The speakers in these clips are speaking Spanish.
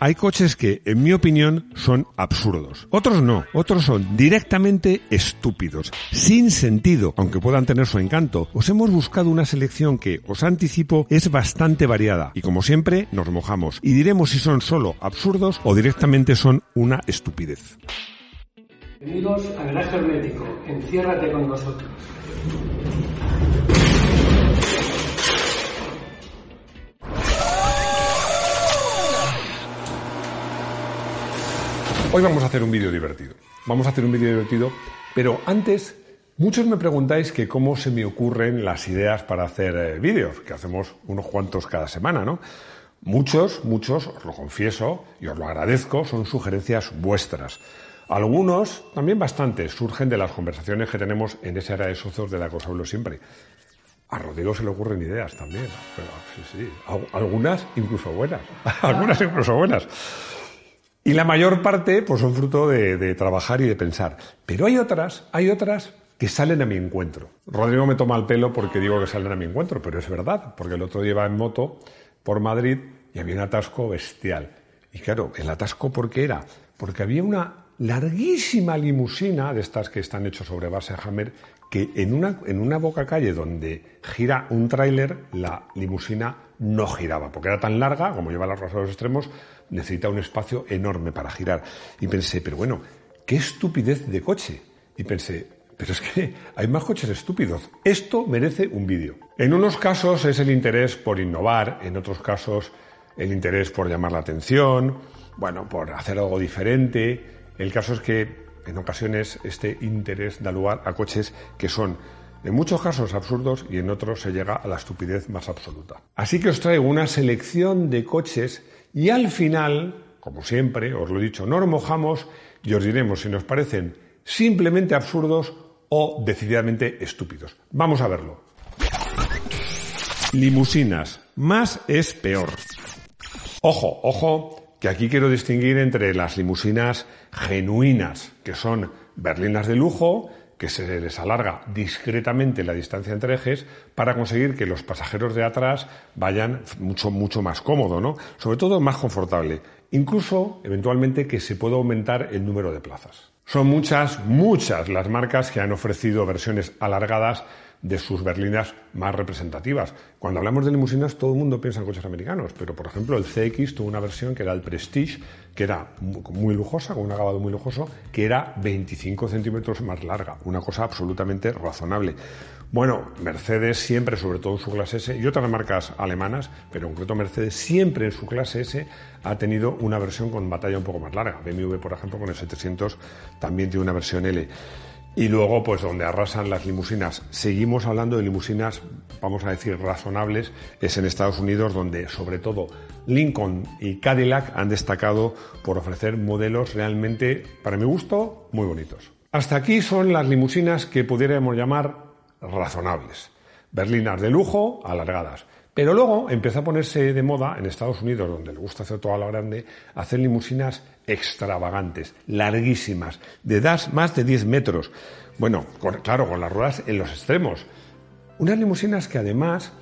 Hay coches que, en mi opinión, son absurdos. Otros no. Otros son directamente estúpidos. Sin sentido, aunque puedan tener su encanto. Os hemos buscado una selección que, os anticipo, es bastante variada. Y como siempre, nos mojamos. Y diremos si son solo absurdos o directamente son una estupidez. Bienvenidos a Garaje Hermético. Enciérrate con nosotros. Hoy vamos a hacer un vídeo divertido. Vamos a hacer un vídeo divertido, pero antes, muchos me preguntáis que cómo se me ocurren las ideas para hacer eh, vídeos, que hacemos unos cuantos cada semana, ¿no? Muchos, muchos, os lo confieso y os lo agradezco, son sugerencias vuestras. Algunos, también bastantes, surgen de las conversaciones que tenemos en esa área de socios de la que os hablo siempre. A Rodrigo se le ocurren ideas también, pero sí, sí, algunas incluso buenas, algunas incluso buenas. Y la mayor parte pues son fruto de, trabajar y de pensar. Pero hay otras, hay otras que salen a mi encuentro. Rodrigo me toma el pelo porque digo que salen a mi encuentro, pero es verdad, porque el otro día iba en moto por Madrid y había un atasco bestial. Y claro, el atasco ¿por qué era? Porque había una larguísima limusina de estas que están hechas sobre base Hammer que en una, en una boca calle donde gira un tráiler, la limusina no giraba, porque era tan larga, como lleva las a los extremos, necesita un espacio enorme para girar. Y pensé, pero bueno, qué estupidez de coche. Y pensé, pero es que hay más coches estúpidos. Esto merece un vídeo. En unos casos es el interés por innovar, en otros casos el interés por llamar la atención, bueno, por hacer algo diferente. El caso es que en ocasiones este interés da lugar a coches que son en muchos casos absurdos y en otros se llega a la estupidez más absoluta. Así que os traigo una selección de coches y al final, como siempre, os lo he dicho, nos mojamos y os diremos si nos parecen simplemente absurdos o decididamente estúpidos. Vamos a verlo. Limusinas. Más es peor. Ojo, ojo, que aquí quiero distinguir entre las limusinas genuinas, que son berlinas de lujo, que se les alarga discretamente la distancia entre ejes para conseguir que los pasajeros de atrás vayan mucho, mucho más cómodo, ¿no? Sobre todo más confortable. Incluso, eventualmente, que se pueda aumentar el número de plazas. Son muchas, muchas las marcas que han ofrecido versiones alargadas de sus berlinas más representativas. Cuando hablamos de limusinas, todo el mundo piensa en coches americanos, pero por ejemplo el CX tuvo una versión que era el Prestige, que era muy lujosa, con un acabado muy lujoso, que era 25 centímetros más larga, una cosa absolutamente razonable. Bueno, Mercedes siempre, sobre todo en su clase S, y otras marcas alemanas, pero en concreto Mercedes siempre en su clase S ha tenido una versión con batalla un poco más larga. BMW, por ejemplo, con el 700 también tiene una versión L. Y luego, pues donde arrasan las limusinas. Seguimos hablando de limusinas, vamos a decir, razonables, es en Estados Unidos, donde sobre todo Lincoln y Cadillac han destacado por ofrecer modelos realmente, para mi gusto, muy bonitos. Hasta aquí son las limusinas que pudiéramos llamar razonables. Berlinas de lujo, alargadas. Pero luego empezó a ponerse de moda en Estados Unidos, donde le gusta hacer toda la grande, hacer limusinas extravagantes, larguísimas, de más de 10 metros. Bueno, claro, con las ruedas en los extremos. Unas limusinas que además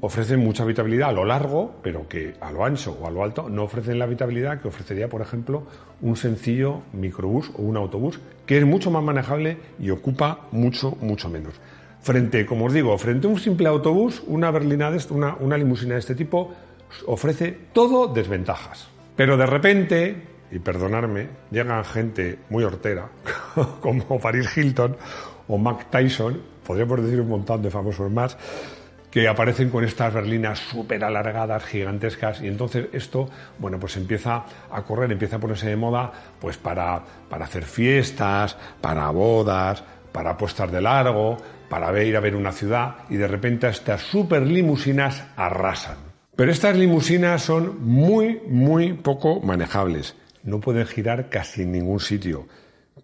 ofrecen mucha habitabilidad a lo largo, pero que a lo ancho o a lo alto no ofrecen la habitabilidad que ofrecería, por ejemplo, un sencillo microbús o un autobús, que es mucho más manejable y ocupa mucho, mucho menos. Frente, como os digo, frente a un simple autobús, una berlina de una, una limusina de este tipo ofrece todo desventajas. Pero de repente, y perdonarme, llegan gente muy hortera, como Paris Hilton o Mac Tyson, podríamos decir un montón de famosos más, que aparecen con estas berlinas súper alargadas, gigantescas, y entonces esto, bueno, pues empieza a correr, empieza a ponerse de moda, pues para, para hacer fiestas, para bodas, para apuestas de largo, para ir a ver una ciudad y de repente estas super limusinas arrasan. Pero estas limusinas son muy, muy poco manejables. No pueden girar casi en ningún sitio.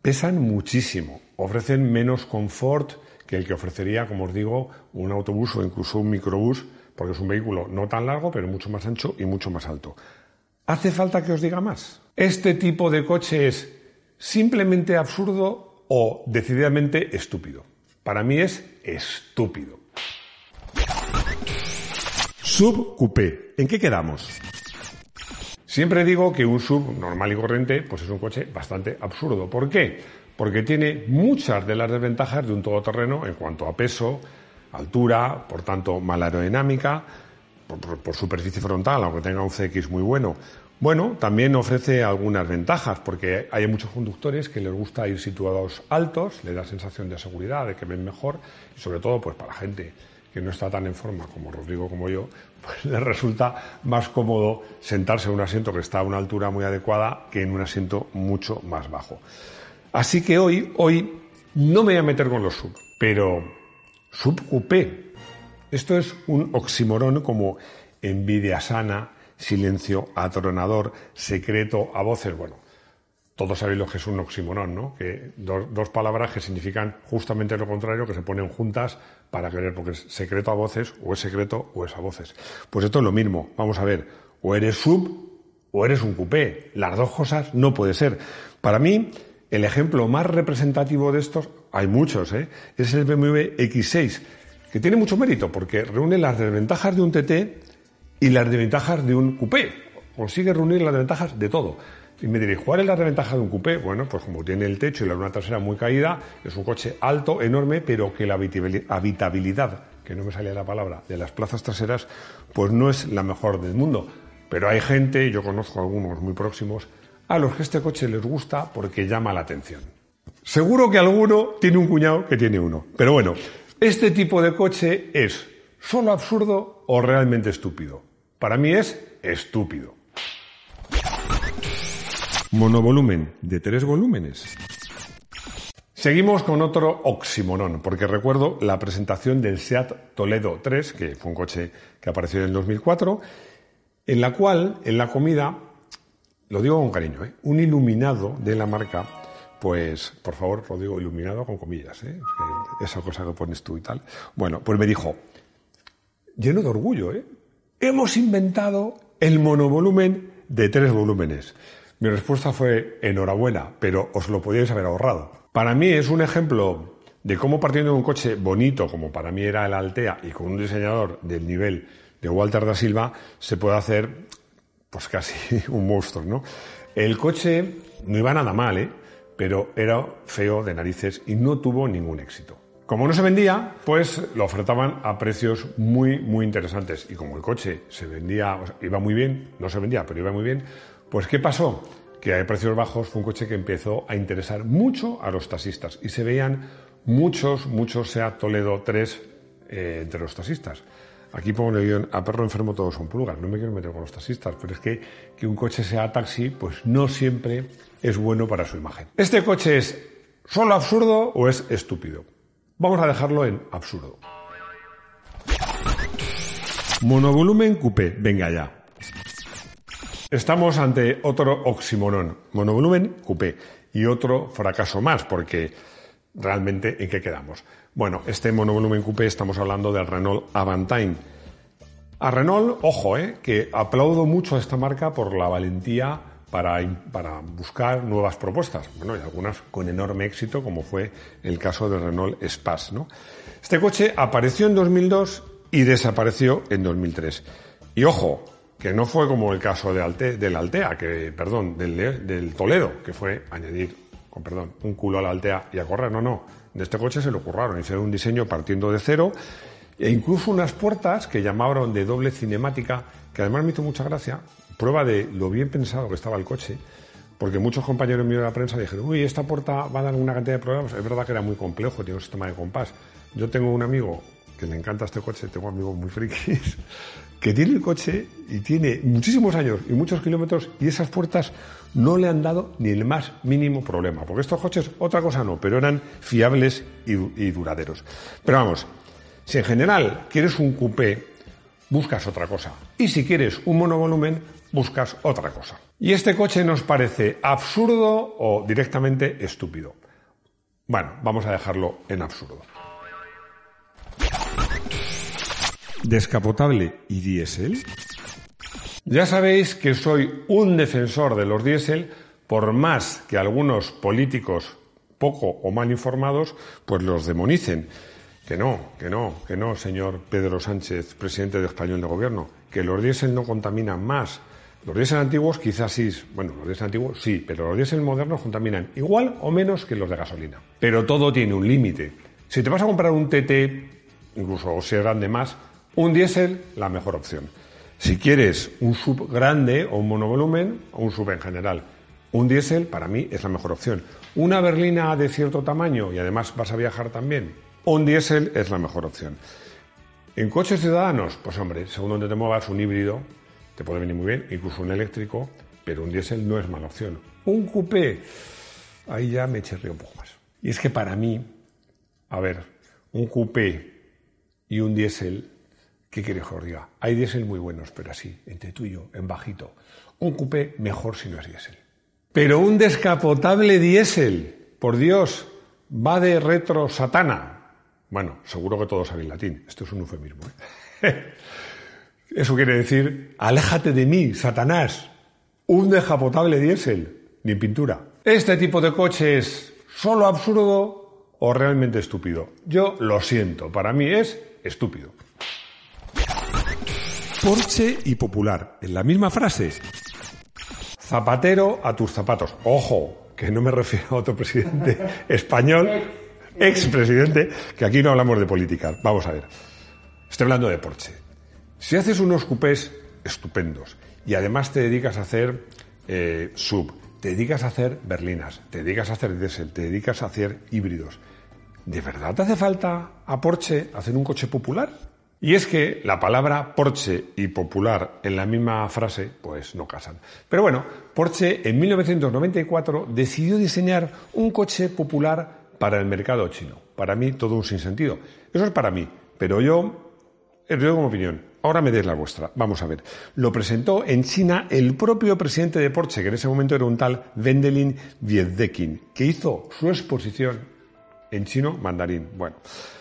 Pesan muchísimo. Ofrecen menos confort que el que ofrecería, como os digo, un autobús o incluso un microbús, porque es un vehículo no tan largo, pero mucho más ancho y mucho más alto. ¿Hace falta que os diga más? Este tipo de coche es simplemente absurdo o decididamente estúpido. Para mí es estúpido. Subcoupé. ¿En qué quedamos? Siempre digo que un sub normal y corriente pues es un coche bastante absurdo. ¿Por qué? Porque tiene muchas de las desventajas de un todoterreno en cuanto a peso, altura, por tanto, mala aerodinámica, por, superficie frontal, aunque tenga un CX muy bueno. Bueno, también ofrece algunas ventajas, porque hay muchos conductores que les gusta ir situados altos, le da sensación de seguridad, de que ven mejor, y sobre todo, pues para gente que no está tan en forma como Rodrigo como yo, pues les resulta más cómodo sentarse en un asiento que está a una altura muy adecuada que en un asiento mucho más bajo. Así que hoy, hoy no me voy a meter con los sub, pero sub coupé. Esto es un oximorón como envidia sana, silencio atronador, secreto a voces. Bueno, todos sabéis lo que es un oximorón, ¿no? Que dos, palabras que significan justamente lo contrario, que se ponen juntas para querer, porque es secreto a voces, o es secreto o es a voces. Pues esto es lo mismo. Vamos a ver, o eres sub o eres un coupé. Las dos cosas no puede ser. Para mí, el ejemplo más representativo de estos, hay muchos, ¿eh? es el BMW X6, que tiene mucho mérito porque reúne las desventajas de un TT y las desventajas de un coupé. Consigue reunir las desventajas de todo. Y me diréis, ¿cuál es la desventaja de un coupé? Bueno, pues como tiene el techo y la luna trasera muy caída, es un coche alto, enorme, pero que la habitabilidad, que no me salía la palabra, de las plazas traseras, pues no es la mejor del mundo. Pero hay gente, yo conozco algunos muy próximos, a los que este coche les gusta porque llama la atención. Seguro que alguno tiene un cuñado que tiene uno. Pero bueno, este tipo de coche es solo absurdo o realmente estúpido. Para mí es estúpido. Monovolumen de tres volúmenes. Seguimos con otro oximoron, porque recuerdo la presentación del SEAT Toledo 3, que fue un coche que apareció en el 2004, en la cual en la comida lo digo con cariño, ¿eh? un iluminado de la marca, pues por favor, lo digo iluminado con comillas, ¿eh? esa cosa que pones tú y tal. Bueno, pues me dijo, lleno de orgullo, ¿eh? hemos inventado el monovolumen de tres volúmenes. Mi respuesta fue enhorabuena, pero os lo podíais haber ahorrado. Para mí es un ejemplo de cómo partiendo de un coche bonito, como para mí era el Altea, y con un diseñador del nivel de Walter da Silva, se puede hacer pues casi un monstruo, ¿no? El coche no iba nada mal, ¿eh? pero era feo de narices y no tuvo ningún éxito. Como no se vendía, pues lo ofertaban a precios muy, muy interesantes. Y como el coche se vendía, iba muy bien, no se vendía, pero iba muy bien, pues ¿qué pasó? Que a precios bajos fue un coche que empezó a interesar mucho a los taxistas y se veían muchos, muchos SEAT Toledo 3 eh, entre los taxistas. Aquí pongo el guion, a perro enfermo todos son pulgas. No me quiero meter con los taxistas, pero es que que un coche sea taxi, pues no siempre es bueno para su imagen. ¿Este coche es solo absurdo o es estúpido? Vamos a dejarlo en absurdo. Monovolumen coupé, venga ya. Estamos ante otro oximoron, monovolumen coupé, y otro fracaso más, porque realmente ¿en qué quedamos? Bueno, este monovolumen coupé estamos hablando del Renault Avantime. A Renault, ojo, eh, que aplaudo mucho a esta marca por la valentía para, buscar nuevas propuestas. Bueno, y algunas con enorme éxito, como fue el caso del Renault Espace. ¿no? Este coche apareció en 2002 y desapareció en 2003. Y ojo, que no fue como el caso de del Altea, que, perdón, del, del Toledo, que fue añadir con perdón, un culo a la Altea y a correr. No, no. De este coche se lo curraron, hicieron un diseño partiendo de cero e incluso unas puertas que llamaron de doble cinemática, que además me hizo mucha gracia, prueba de lo bien pensado que estaba el coche, porque muchos compañeros míos de la prensa dijeron, uy, esta puerta va a dar una cantidad de problemas. Es verdad que era muy complejo, tiene un sistema de compás. Yo tengo un amigo que le encanta este coche, tengo amigos muy frikis, que tiene el coche y tiene muchísimos años y muchos kilómetros y esas puertas no le han dado ni el más mínimo problema, porque estos coches otra cosa no, pero eran fiables y, duraderos. Pero vamos, si en general quieres un coupé, buscas otra cosa. Y si quieres un monovolumen, buscas otra cosa. Y este coche nos parece absurdo o directamente estúpido. Bueno, vamos a dejarlo en absurdo. descapotable y diésel? Ya sabéis que soy un defensor de los diésel, por más que algunos políticos poco o mal informados, pues los demonicen. Que no, que no, que no, señor Pedro Sánchez, presidente de Español de Gobierno, que los diésel no contaminan más, Los diésel antiguos quizás sí, bueno, los diésel antiguos sí, pero los diésel modernos contaminan igual o menos que los de gasolina. Pero todo tiene un límite. Si te vas a comprar un TT, incluso si es grande más, un diésel, la mejor opción. Si quieres un sub grande o un monovolumen, o un sub en general, un diésel para mí es la mejor opción. Una berlina de cierto tamaño y además vas a viajar también, un diésel es la mejor opción. En coches ciudadanos, pues hombre, según donde te muevas, un híbrido te puede venir muy bien, incluso un eléctrico, pero un diésel no es mala opción. Un coupé, ahí ya me río un poco más. Y es que para mí, a ver, un coupé y un diésel, ¿qué quieres que os diga? Hay diésel muy buenos, pero así, entre tú y yo, en bajito. Un coupé mejor si no es diésel. Pero un descapotable diésel, por Dios, va de retro satana. Bueno, seguro que todos sabéis latín. Esto es un eufemismo. ¿eh? Eso quiere decir, aléjate de mí, Satanás. Un descapotable diésel, ni pintura. Este tipo de coche es solo absurdo o realmente estúpido. Yo lo siento, para mí es estúpido. Porsche y popular, en la misma frase. Zapatero a tus zapatos. Ojo, que no me refiero a otro presidente español, expresidente, que aquí no hablamos de política. Vamos a ver. Estoy hablando de Porsche. Si haces unos cupés estupendos y además te dedicas a hacer eh, sub, te dedicas a hacer berlinas, te dedicas a hacer diésel, te dedicas a hacer híbridos, ¿de verdad te hace falta a Porsche hacer un coche popular? Y es que la palabra Porsche y popular en la misma frase, pues no casan. Pero bueno, Porsche en 1994 decidió diseñar un coche popular para el mercado chino. Para mí todo un sinsentido. Eso es para mí, pero yo, yo como opinión. Ahora me des la vuestra. Vamos a ver. Lo presentó en China el propio presidente de Porsche, que en ese momento era un tal Wendelin Wiedekin, que hizo su exposición en chino mandarín. Bueno,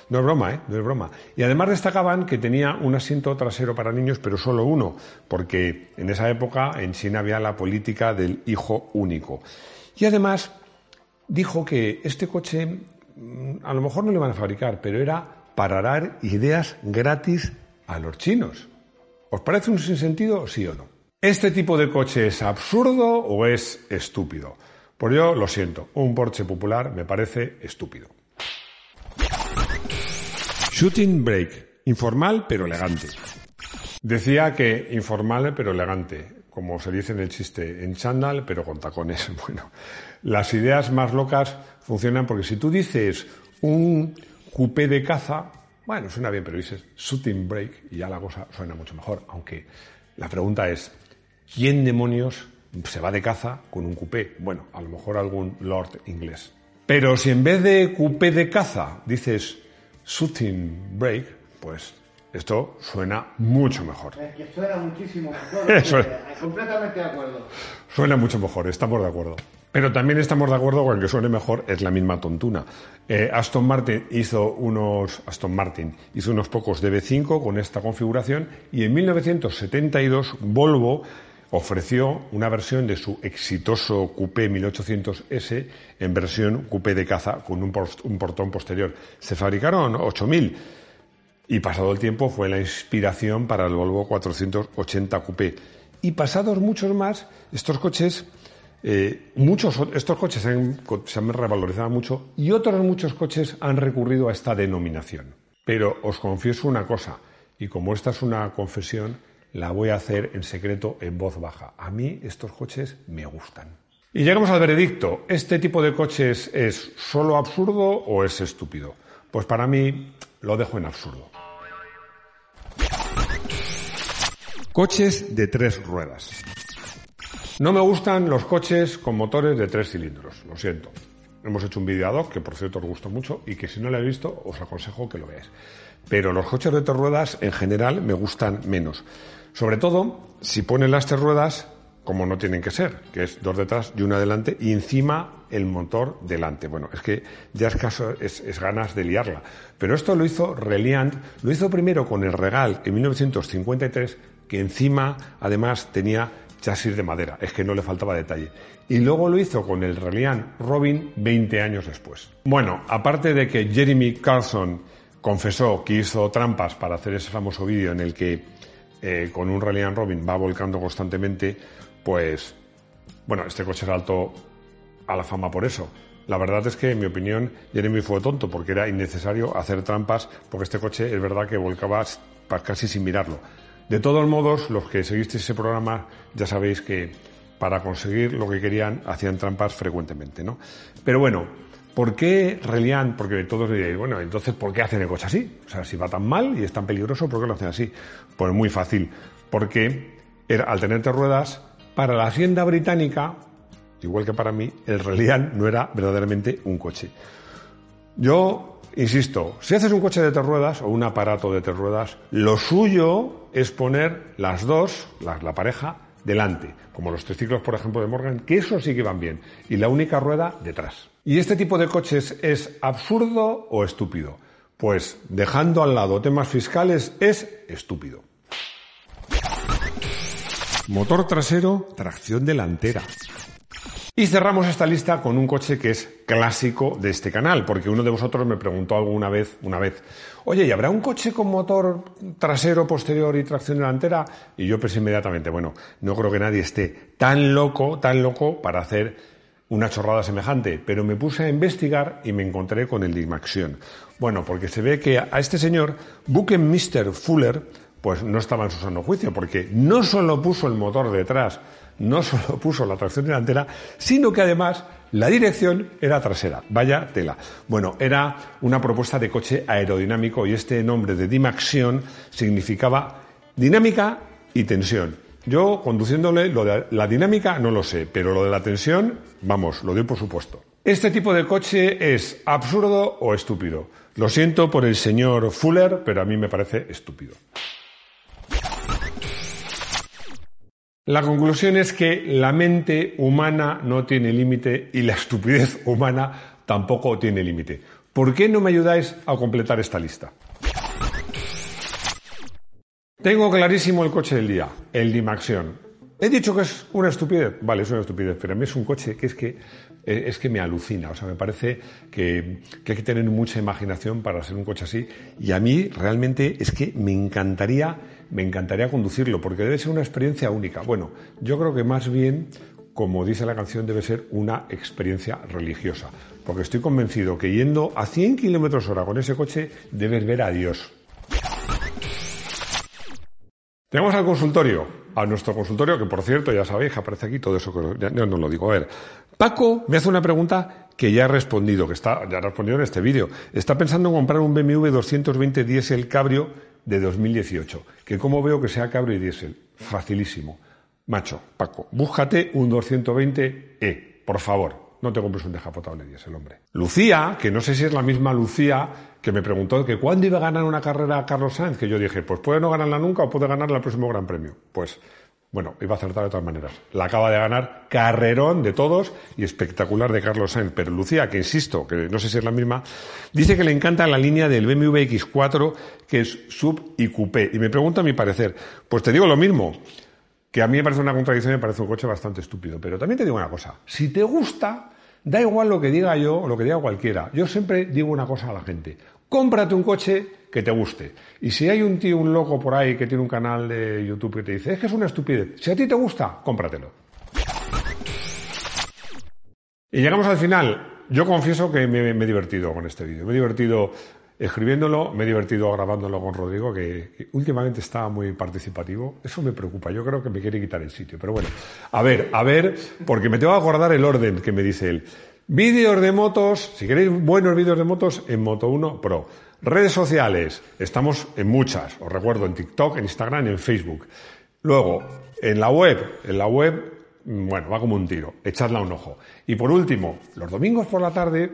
no es broma, ¿eh? No es broma. Y además destacaban que tenía un asiento trasero para niños, pero solo uno, porque en esa época en China había la política del hijo único. Y además dijo que este coche mm, a lo mejor no le van a fabricar, pero era para dar ideas gratis a los chinos. ¿Os parece un sinsentido, sí o no? ¿Este tipo de coche es absurdo o es estúpido? Pues yo lo siento, un Porsche popular me parece estúpido. Shooting break. Informal pero elegante. Decía que informal pero elegante, como se dice en el chiste, en chándal pero con tacones. Bueno, las ideas más locas funcionan porque si tú dices un coupé de caza, bueno, suena bien, pero dices shooting break y ya la cosa suena mucho mejor. Aunque la pregunta es, ¿quién demonios se va de caza con un coupé? Bueno, a lo mejor algún lord inglés. Pero si en vez de coupé de caza dices Shooting Break, pues esto suena mucho mejor. Es que suena muchísimo mejor. Completamente de acuerdo. Suena mucho mejor, estamos de acuerdo. Pero también estamos de acuerdo con que suene mejor es la misma tontuna. Eh, Aston Martin hizo unos Aston Martin hizo unos pocos DB5 con esta configuración y en 1972 Volvo ofreció una versión de su exitoso Coupé 1800S en versión Coupé de caza con un, portón posterior. Se fabricaron 8.000 y pasado el tiempo fue la inspiración para el Volvo 480 Coupé. Y pasados muchos más, estos coches, eh, muchos estos coches se han, se han revalorizado mucho y otros muchos coches han recurrido a esta denominación. Pero os confieso una cosa, y como esta es una confesión, la voy a hacer en secreto en voz baja. A mí estos coches me gustan. Y llegamos al veredicto. ¿Este tipo de coches es solo absurdo o es estúpido? Pues para mí lo dejo en absurdo. Coches de tres ruedas. No me gustan los coches con motores de tres cilindros, lo siento. Hemos hecho un vídeo ad hoc que por cierto os gustó mucho y que si no lo habéis visto os aconsejo que lo veáis. Pero los coches de tres ruedas en general me gustan menos. Sobre todo si ponen las tres ruedas como no tienen que ser, que es dos detrás y una adelante y encima el motor delante. Bueno, es que ya es caso, es, ganas de liarla. Pero esto lo hizo Reliant, lo hizo primero con el Regal en 1953, que encima además tenía chasis de madera, es que no le faltaba detalle. Y luego lo hizo con el Reliant Robin 20 años después. Bueno, aparte de que Jeremy Carlson confesó que hizo trampas para hacer ese famoso vídeo en el que eh, con un Rally and Robin va volcando constantemente, pues, bueno, este coche saltó a la fama por eso. La verdad es que, en mi opinión, Jeremy fue tonto porque era innecesario hacer trampas porque este coche es verdad que volcaba casi sin mirarlo. De todos modos, los que seguisteis ese programa ya sabéis que para conseguir lo que querían hacían trampas frecuentemente, ¿no? Pero bueno, ¿por qué Reliant? Porque todos diréis, bueno, entonces ¿por qué hacen el coche así? O sea, si va tan mal y es tan peligroso, ¿por qué lo hacen así? Pues muy fácil, porque al tener tres ruedas, para la hacienda británica, igual que para mí, el Reliant no era verdaderamente un coche. Yo insisto, si haces un coche de tres ruedas o un aparato de tres ruedas, lo suyo es poner las dos, la, la pareja, delante, como los triciclos, por ejemplo, de Morgan, que eso sí que van bien, y la única rueda detrás. ¿Y este tipo de coches es absurdo o estúpido? Pues dejando al lado temas fiscales es estúpido. Motor trasero, tracción delantera. Y cerramos esta lista con un coche que es clásico de este canal, porque uno de vosotros me preguntó alguna vez, una vez, oye, ¿y habrá un coche con motor trasero, posterior y tracción delantera? Y yo pensé inmediatamente, bueno, no creo que nadie esté tan loco, tan loco para hacer una chorrada semejante, pero me puse a investigar y me encontré con el Dimaxion. Bueno, porque se ve que a este señor, Buckminster Fuller, pues no estaba en su sano juicio, porque no solo puso el motor detrás, no solo puso la tracción delantera, sino que además la dirección era trasera. Vaya tela. Bueno, era una propuesta de coche aerodinámico y este nombre de Dimaxion significaba dinámica y tensión. Yo, conduciéndole, lo de la dinámica no lo sé, pero lo de la tensión, vamos, lo doy por supuesto. ¿Este tipo de coche es absurdo o estúpido? Lo siento por el señor Fuller, pero a mí me parece estúpido. La conclusión es que la mente humana no tiene límite y la estupidez humana tampoco tiene límite. ¿Por qué no me ayudáis a completar esta lista? Tengo clarísimo el coche del día, el Dimaxion. He dicho que es una estupidez. Vale, es una estupidez, pero a mí es un coche que es que, eh, es que me alucina. O sea, me parece que, que, hay que tener mucha imaginación para ser un coche así. Y a mí realmente es que me encantaría me encantaría conducirlo porque debe ser una experiencia única. Bueno, yo creo que más bien, como dice la canción, debe ser una experiencia religiosa, porque estoy convencido que yendo a 100 kilómetros hora con ese coche debes ver a Dios. Tenemos al consultorio, a nuestro consultorio, que por cierto, ya sabéis, aparece aquí todo eso que no lo digo. A ver, Paco me hace una pregunta que ya ha respondido, que está, ya ha respondido en este vídeo. Está pensando en comprar un BMW 220 Diesel Cabrio de 2018. Que como veo que sea cabrio y diésel. Facilísimo. Macho, Paco, búscate un 220E, por favor. No te compres un descapotable diésel, hombre. Lucía, que no sé si es la misma Lucía que me preguntó que cuándo iba a ganar una carrera a Carlos Sainz, que yo dije, pues puede no ganarla nunca o puede ganarla el próximo Gran Premio. Pues bueno, iba a acertar de todas maneras. La acaba de ganar carrerón de todos y espectacular de Carlos Sainz. Pero Lucía, que insisto, que no sé si es la misma, dice que le encanta la línea del BMW X4, que es sub y coupé. Y me pregunta mi parecer. Pues te digo lo mismo, que a mí me parece una contradicción me parece un coche bastante estúpido. Pero también te digo una cosa. Si te gusta, da igual lo que diga yo o lo que diga cualquiera. Yo siempre digo una cosa a la gente. Cómprate un coche que te guste. Y si hay un tío, un loco por ahí que tiene un canal de YouTube que te dice, es que es una estupidez, si a ti te gusta, cómpratelo. Y llegamos al final. Yo confieso que me, he divertido con este vídeo. Me he divertido escribiéndolo, me he divertido grabándolo con Rodrigo, que, últimamente está muy participativo. Eso me preocupa. Yo creo que me quiere quitar el sitio. Pero bueno, a ver, a ver, porque me tengo que acordar el orden que me dice él. Vídeos de motos, si queréis buenos vídeos de motos, en Moto 1 Pro. Redes sociales, estamos en muchas, os recuerdo, en TikTok, en Instagram, en Facebook. Luego, en la web, en la web, bueno, va como un tiro, echadla un ojo. Y por último, los domingos por la tarde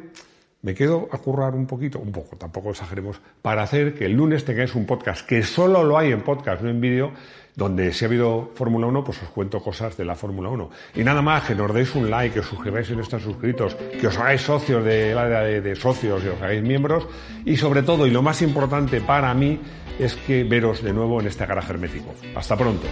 me quedo a currar un poquito, un poco, tampoco exageremos, para hacer que el lunes tengáis un podcast, que solo lo hay en podcast, no en vídeo, donde si ha habido Fórmula 1, pues os cuento cosas de la Fórmula 1. Y nada más, que nos deis un like, que os suscribáis si no están suscritos, que os hagáis socios del área de, de, socios y os hagáis miembros. Y sobre todo, y lo más importante para mí, es que veros de nuevo en este garaje hermético. Hasta pronto.